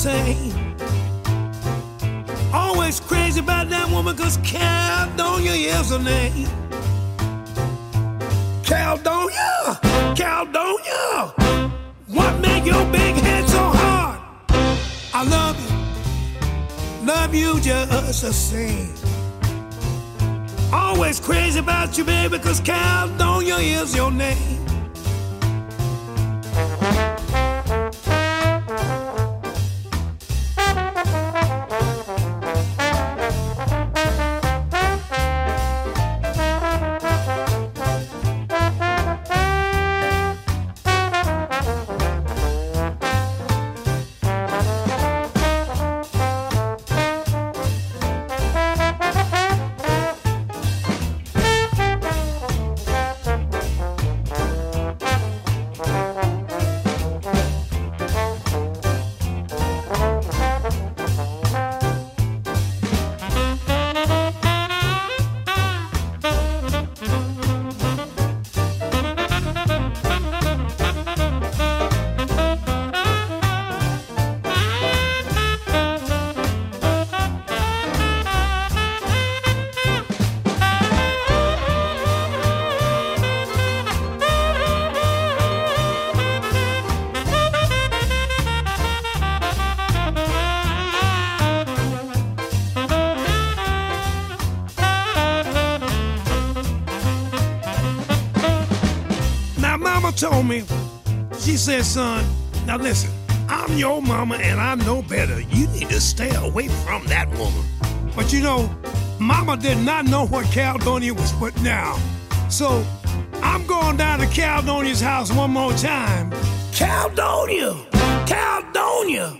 say. Always crazy about that woman, cause Caledonia is her name. Caledonia, Caledonia, what made your big head so hard? I love you, love you just the same. Always crazy about you, baby, cause Caledonia is your name. Told me, she said, son, now listen, I'm your mama and I know better. You need to stay away from that woman. But you know, mama did not know what Caledonia was putting down. So I'm going down to Caledonia's house one more time. Caledonia! Caledonia!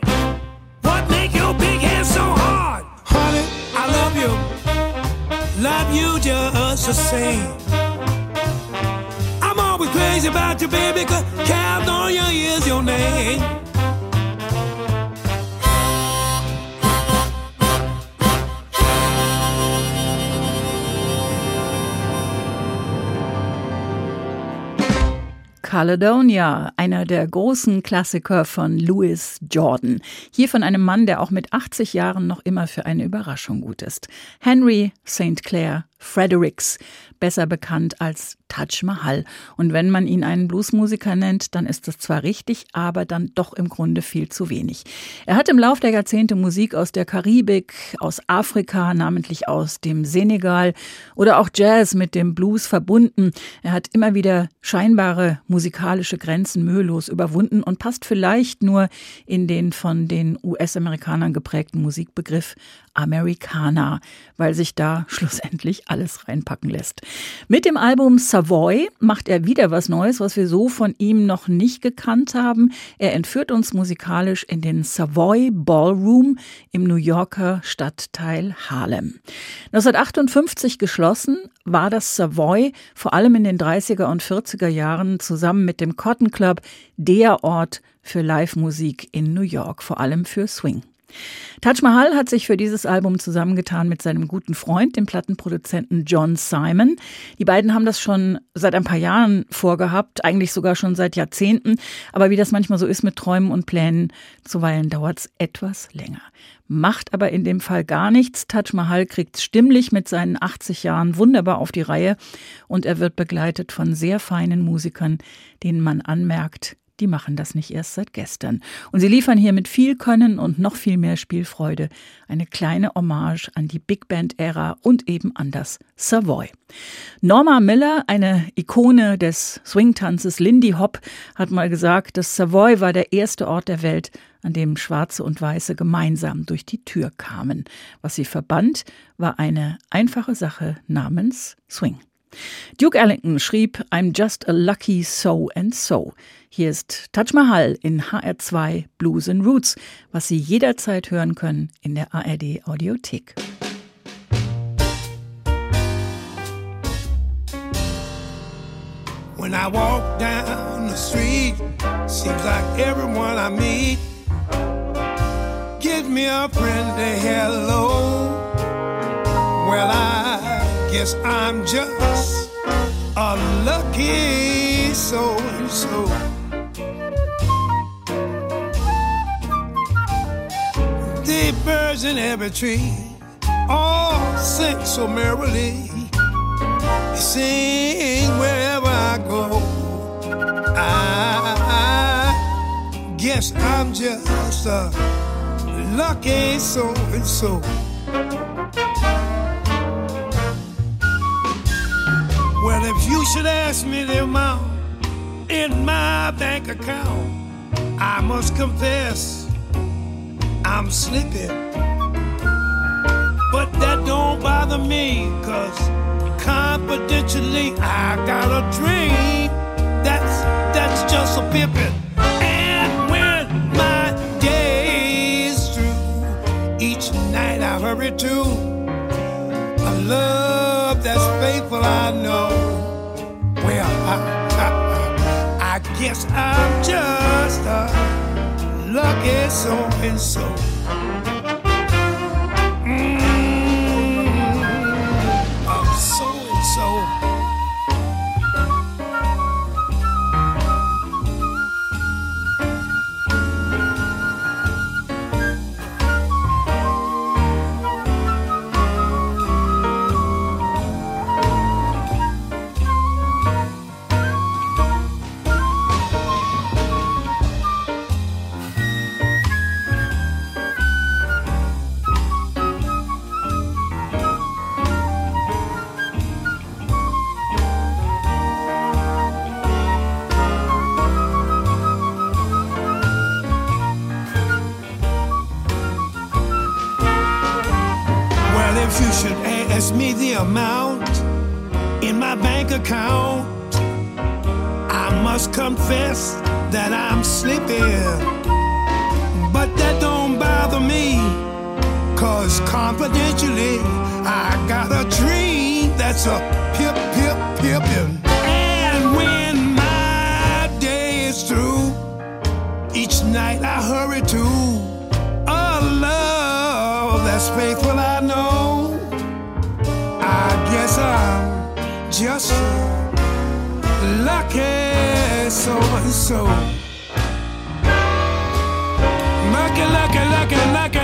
What make your big head so hard? Honey, I love you. Love you just the same crazy about you, baby, cause Caledonia is your name. Caledonia, einer der großen Klassiker von Louis Jordan. Hier von einem Mann, der auch mit 80 Jahren noch immer für eine Überraschung gut ist. Henry St. Clair Fredericks, besser bekannt als Taj Mahal. Und wenn man ihn einen Bluesmusiker nennt, dann ist das zwar richtig, aber dann doch im Grunde viel zu wenig. Er hat im Lauf der Jahrzehnte Musik aus der Karibik, aus Afrika, namentlich aus dem Senegal oder auch Jazz mit dem Blues verbunden. Er hat immer wieder scheinbare musikalische Grenzen mühelos überwunden und passt vielleicht nur in den von den US-Amerikanern geprägten Musikbegriff Americana, weil sich da schlussendlich alles reinpacken lässt. Mit dem Album Savoy macht er wieder was Neues, was wir so von ihm noch nicht gekannt haben. Er entführt uns musikalisch in den Savoy Ballroom im New Yorker Stadtteil Harlem. 1958 geschlossen war das Savoy vor allem in den 30er und 40er Jahren zusammen mit dem Cotton Club der Ort für Live-Musik in New York, vor allem für Swing. Taj Mahal hat sich für dieses Album zusammengetan mit seinem guten Freund, dem Plattenproduzenten John Simon. Die beiden haben das schon seit ein paar Jahren vorgehabt, eigentlich sogar schon seit Jahrzehnten. Aber wie das manchmal so ist mit Träumen und Plänen, zuweilen dauert es etwas länger. Macht aber in dem Fall gar nichts. Taj Mahal kriegt stimmlich mit seinen 80 Jahren wunderbar auf die Reihe und er wird begleitet von sehr feinen Musikern, denen man anmerkt, die machen das nicht erst seit gestern. Und sie liefern hier mit viel Können und noch viel mehr Spielfreude eine kleine Hommage an die Big Band-Ära und eben an das Savoy. Norma Miller, eine Ikone des Swingtanzes Lindy Hop, hat mal gesagt, das Savoy war der erste Ort der Welt, an dem Schwarze und Weiße gemeinsam durch die Tür kamen. Was sie verband, war eine einfache Sache namens Swing. Duke Ellington schrieb I'm just a lucky so and so. Hier ist Taj Mahal in HR2 Blues and Roots, was Sie jederzeit hören können in der ARD Audiothek. When I walk down the street, seems like everyone I meet gives me a friendly hello. Well, I guess I'm just a lucky so and so. The birds in every tree all sing so merrily. They sing wherever I go. I guess I'm just a lucky so and so. Well, if you should ask me the amount in my bank account, I must confess I'm slipping. But that don't bother me, cause confidentially I got a dream. That's that's just a pippin'. And when my day is through, each night I hurry to a love that's faithful, I know. Guess I'm just a lucky so and so. Just lucky lucky, lucky, lucky,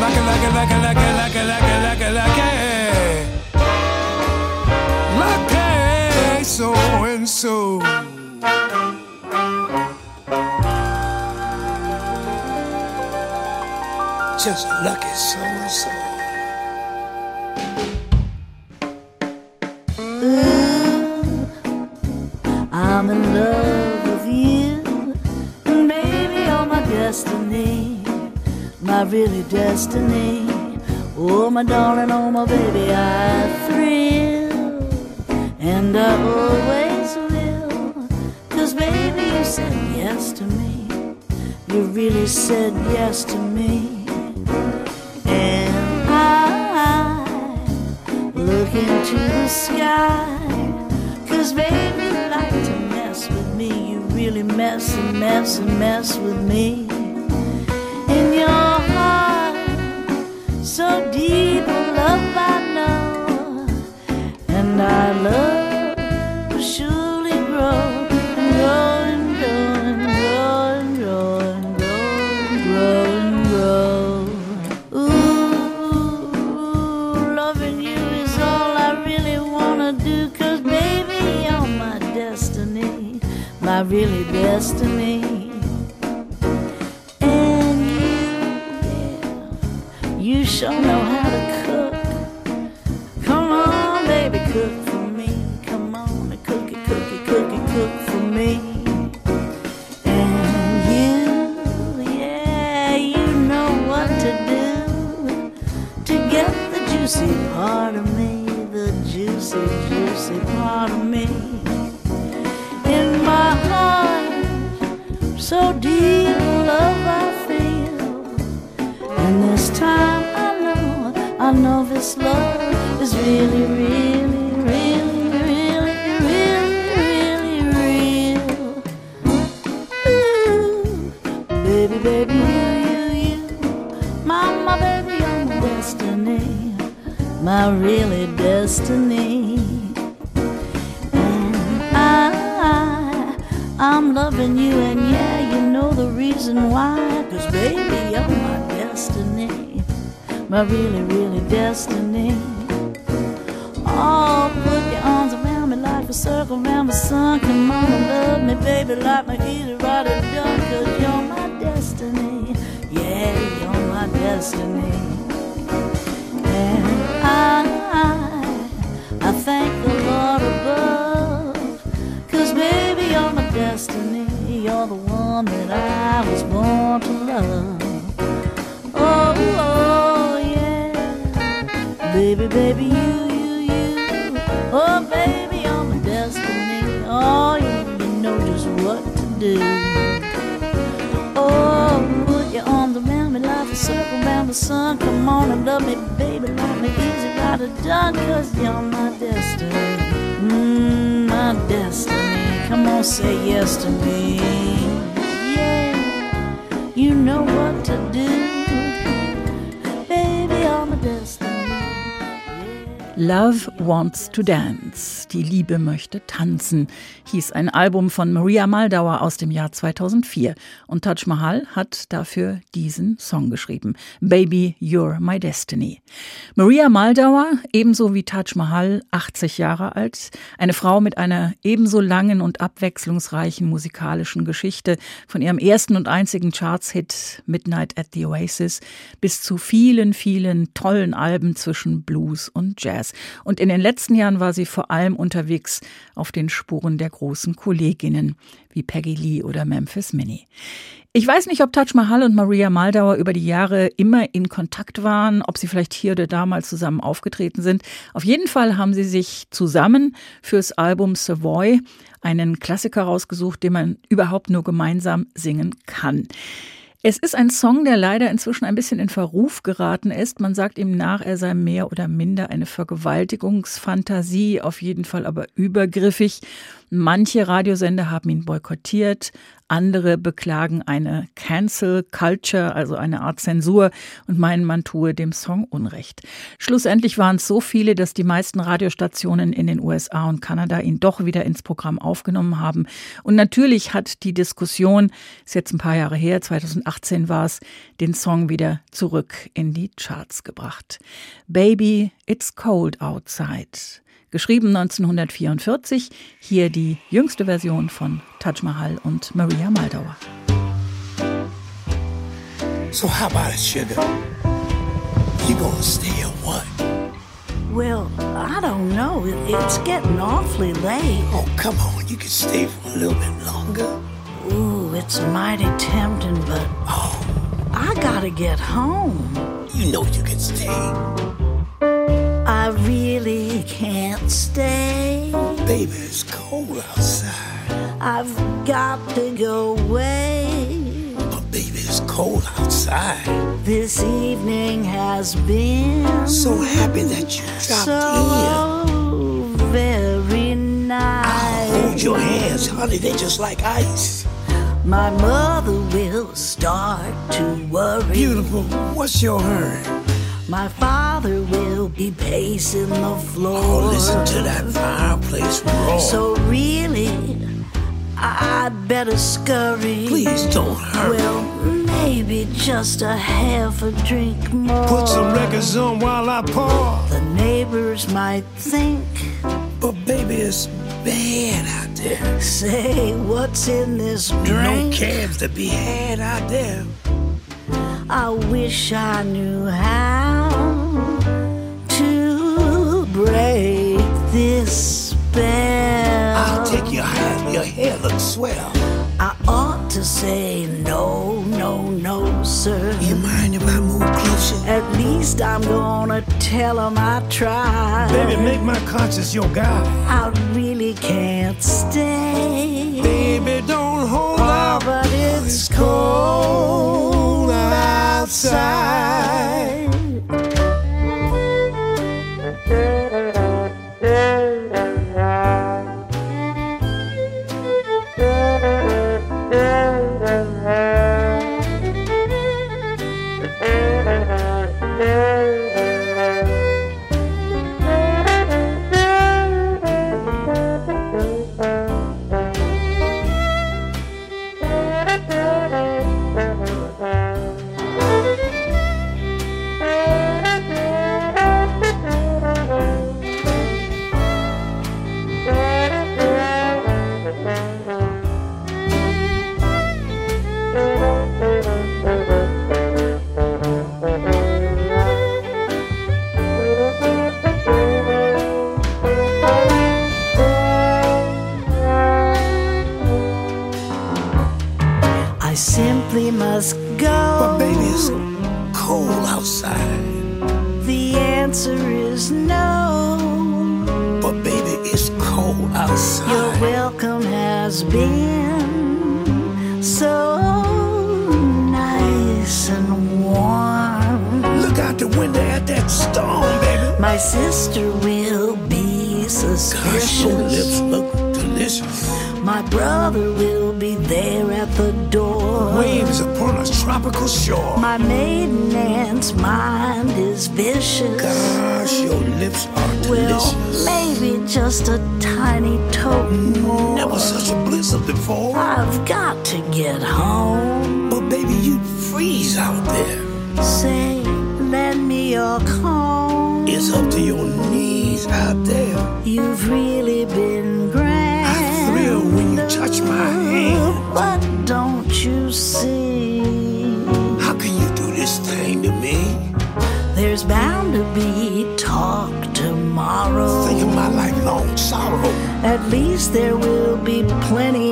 lucky, lucky, lucky, lucky, lucky, lucky, lucky, so and so. I'm really destiny. Oh, my darling, oh, my baby, I thrill, and I always will. Cause, baby, you said yes to me. You really said yes to me. And I look into the sky. Cause baby, you like to mess with me, you really mess and mess and mess with me. Deep love I know, and I love will surely grow. Ooh, loving you is all I really wanna do, cause baby, you're my destiny, my really destiny. You sure know how to cook. Come on, baby, cook for me. Come on, cook it, cook it, cook it, cook for me. And you, yeah, you know what to do to get the juicy this love is really, really, really, really, really, really real. Ooh, baby, baby, you, you, you, mama, baby, my destiny, my really destiny. And I, I'm loving you, and yeah, you know the reason why. Cause baby, you're my destiny, my really, really destiny. Oh, put your arms around me like a circle around the sun. Come on and love me, baby, like my rider done. Cause you're my destiny, yeah, you're my destiny. And I, I, I thank the Lord above. Cause baby, you're my destiny. You're the one that I was born to love. Oh, oh. Baby, baby, you, you, you. Oh, baby, you're my destiny. Oh, you, you know just what to do. Oh, put your arms around me like a circle around the sun. Come on and love me, baby, like me easy rider done. Cause you're my destiny. Mm, my destiny. Come on, say yes to me. Yeah, you know what to do. Love Wants to Dance. Die Liebe möchte tanzen, hieß ein Album von Maria Maldauer aus dem Jahr 2004. Und Taj Mahal hat dafür diesen Song geschrieben. Baby, You're My Destiny. Maria Maldauer, ebenso wie Taj Mahal, 80 Jahre alt. Eine Frau mit einer ebenso langen und abwechslungsreichen musikalischen Geschichte. Von ihrem ersten und einzigen Charts-Hit Midnight at the Oasis bis zu vielen, vielen tollen Alben zwischen Blues und Jazz. Und in den letzten Jahren war sie vor allem unterwegs auf den Spuren der großen Kolleginnen wie Peggy Lee oder Memphis Minnie. Ich weiß nicht, ob Taj Mahal und Maria Maldauer über die Jahre immer in Kontakt waren, ob sie vielleicht hier oder da mal zusammen aufgetreten sind. Auf jeden Fall haben sie sich zusammen fürs Album Savoy einen Klassiker rausgesucht, den man überhaupt nur gemeinsam singen kann. Es ist ein Song, der leider inzwischen ein bisschen in Verruf geraten ist. Man sagt ihm nach, er sei mehr oder minder eine Vergewaltigungsfantasie, auf jeden Fall aber übergriffig. Manche Radiosender haben ihn boykottiert, andere beklagen eine Cancel Culture, also eine Art Zensur und meinen, man tue dem Song Unrecht. Schlussendlich waren es so viele, dass die meisten Radiostationen in den USA und Kanada ihn doch wieder ins Programm aufgenommen haben. Und natürlich hat die Diskussion, ist jetzt ein paar Jahre her, 2018 war es, den Song wieder zurück in die Charts gebracht. Baby, it's cold outside. Geschrieben 1944, hier die jüngste Version von Taj Mahal und Maria Maldauer. So how about it, sugar? You gonna stay or what? Well, I don't know. It- It's getting awfully late. Oh, come on. You can stay for a little bit longer. Ooh, it's mighty tempting, but Oh, I gotta get home. you know you can stay. I really can't stay. Baby, it's cold outside. I've got to go away. But baby, it's cold outside. This evening has been So happy that you dropped in. so very I'll hold hold your hands, honey, They're just like ice. My mother will start to worry. Beautiful, what's your hurry? My father will be pacing the floor. Oh, listen to that fireplace roar. So really, I'd better scurry. Please don't hurry. Well, maybe just a half a drink more. Put some records on while I pour. The neighbors might think, But baby, it's bad out there. say, what's in this drink? No cabs to be had out there. I wish I knew how break this spell. I'll take your hand, your hair looks swell. I ought to say no, no, no, sir. You mind if I move closer? At least I'm gonna tell 'em I tried. Baby, make my conscience your guide. I really can't stay. Baby, don't hold Oh, out. but it's cold outside. Answer is no. But baby, it's cold outside. Your welcome has been so nice and warm. Look out the window at that storm, baby. My sister will be suspicious. Gosh, your lips look My brother will be there at the door. Waves upon a tropical shore. My maiden aunt's mind is vicious. Gosh, your lips are delicious. Well, maybe just a tiny token more. Never such a blizzard before. I've got to get home. But baby, you'd freeze out there. Say, lend me your comb. It's up to your knees out there. You've really been grand. Touch my hand. But don't you see? How can you do this thing to me? There's bound to be talk tomorrow. Think of my lifelong sorrow. At least there will be plenty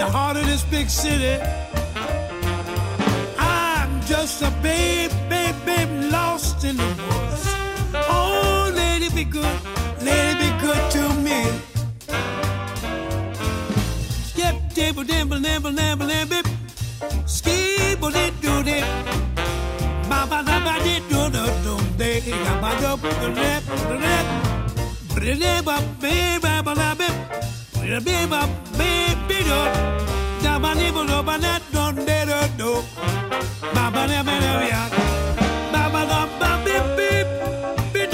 The heart of this big city. I'm just a babe, babe, babe, lost in the woods. Oh, lady, be good, lady, be good to me. Skip, dibble, dibble, dibble, dibble, dibble, skibble, did do it. Baba, da, ba, did do do do, they, ga, ba, do, do, rap, do, rap. Brille, ba, be, ba, ba, da, be, brille, be, ba, be, be, do. Da, ba, di, bo, do, ba, da, do, de, do, do. Ba, ba, da, ba, da, ya. Ba, ba, da, ba, be, be, be,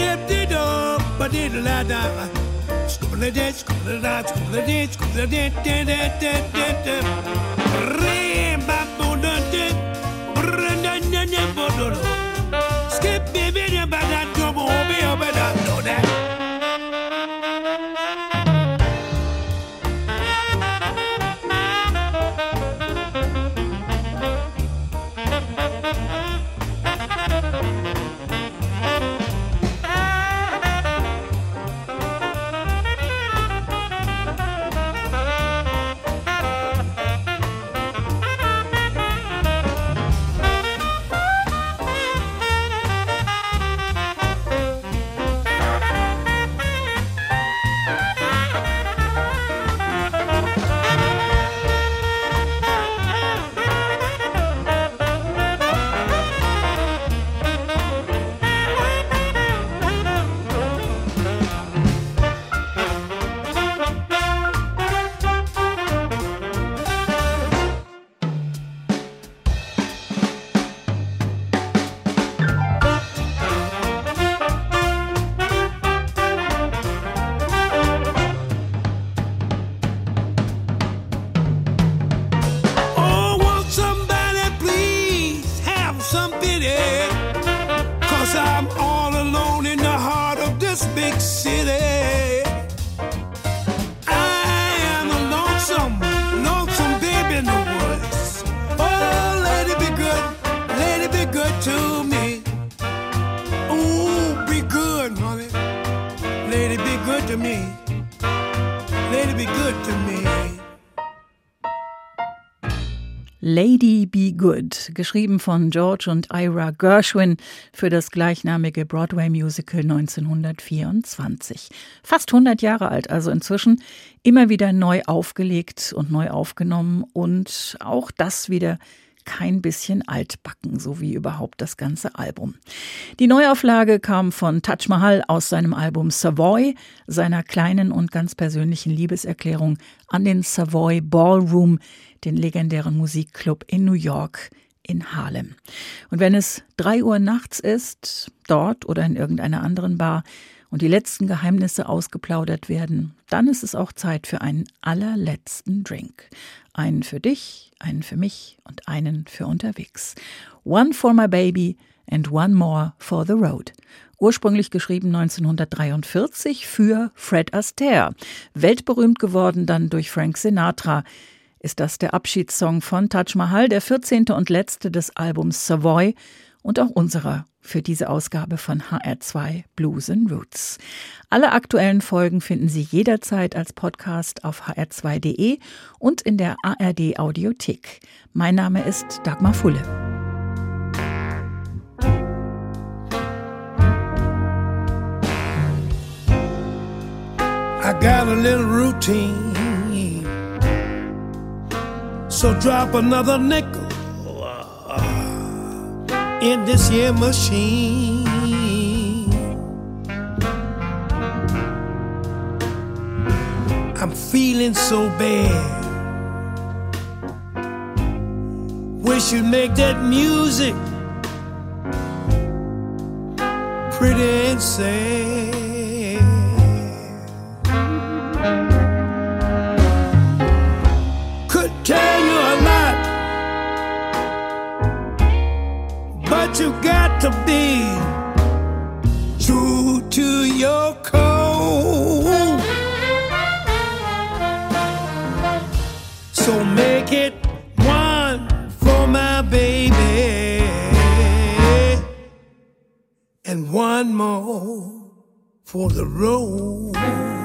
Good, geschrieben von George und Ira Gershwin für das gleichnamige Broadway-Musical 1924. Fast 100 Jahre alt, also inzwischen immer wieder neu aufgelegt und neu aufgenommen und auch das wieder kein bisschen altbacken, so wie überhaupt das ganze Album. Die Neuauflage kam von Taj Mahal aus seinem Album Savoy, seiner kleinen und ganz persönlichen Liebeserklärung an den Savoy Ballroom, den legendären Musikclub in New York in Harlem. Und wenn es drei Uhr nachts ist, dort oder in irgendeiner anderen Bar, und die letzten Geheimnisse ausgeplaudert werden, dann ist es auch Zeit für einen allerletzten Drink. Einen für dich, einen für mich und einen für unterwegs. One for my baby and one more for the road. Ursprünglich geschrieben 1943 für Fred Astaire. Weltberühmt geworden dann durch Frank Sinatra. Ist das der Abschiedssong von Taj Mahal, der 14. und letzte des Albums Savoy und auch unserer für diese Ausgabe von HR2 Blues and Roots. Alle aktuellen Folgen finden Sie jederzeit als Podcast auf hr2.de und in der ARD Audiothek. Mein Name ist Dagmar Fulle. I got a little routine. So drop another nickel in this here machine. I'm feeling so bad. Wish you'd make that music pretty and sad. You got to be true to your code. So make it one for my baby and one more for the road.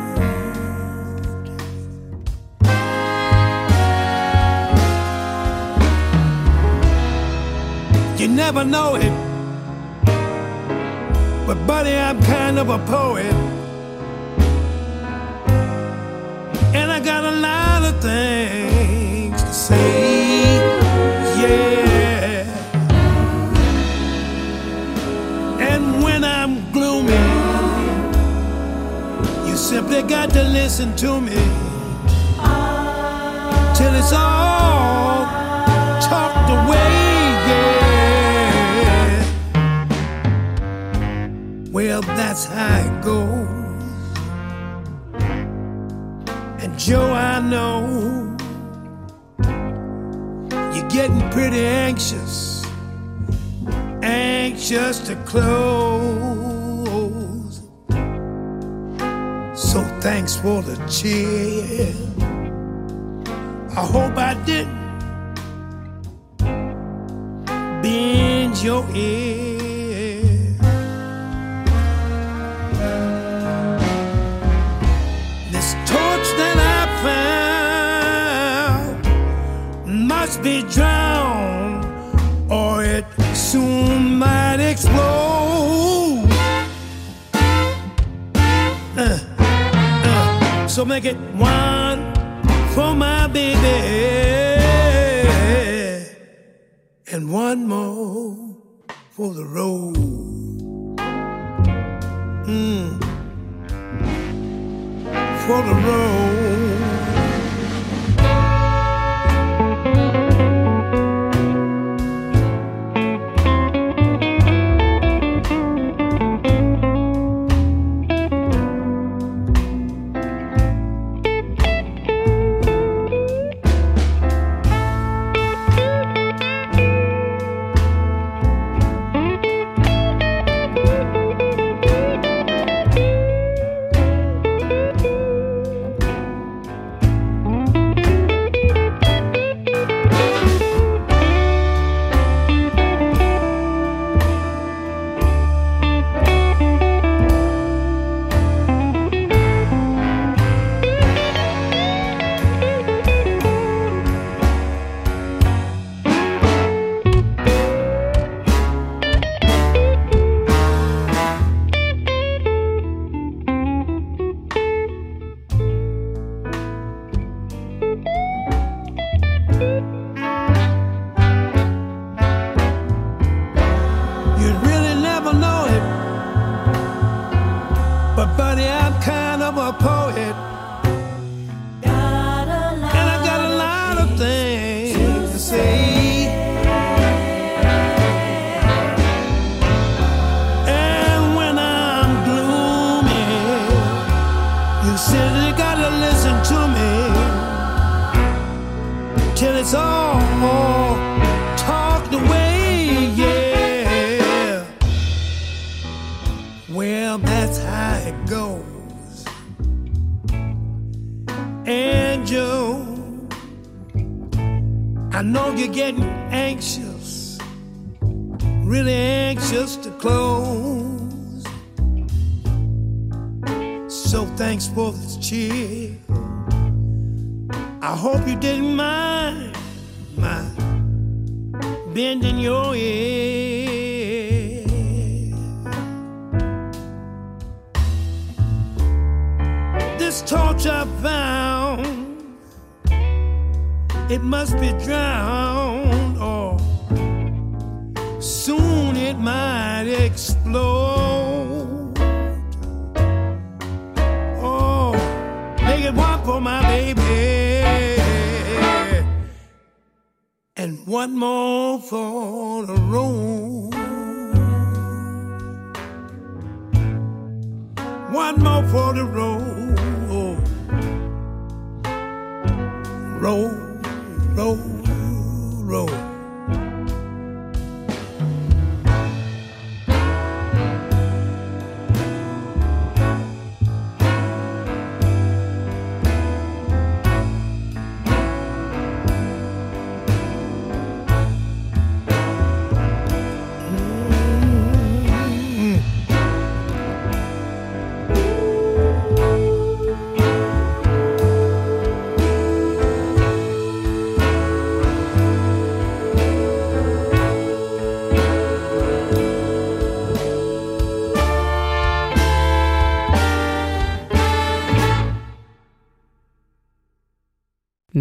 Never know it. But, buddy, I'm kind of a poet. And I got a lot of things to say. Yeah. And when I'm gloomy, you simply got to listen to me till it's all talked away. Well, that's how it goes. And Joe, I know you're getting pretty anxious, anxious to close. So thanks for the cheer. I hope I didn't bend your ear. Be drowned, or it soon might explode. Uh, uh, so make it one for my baby and one more for the road. Mm. For the road. Joe, I know you're getting anxious, really anxious to close. So thanks for this cheer. I hope you didn't mind my bending your ear. This torch I found, it must be drowned, or soon it might explode. Oh, make it one for my baby and one more for the road. One more for the road. Roll, roll.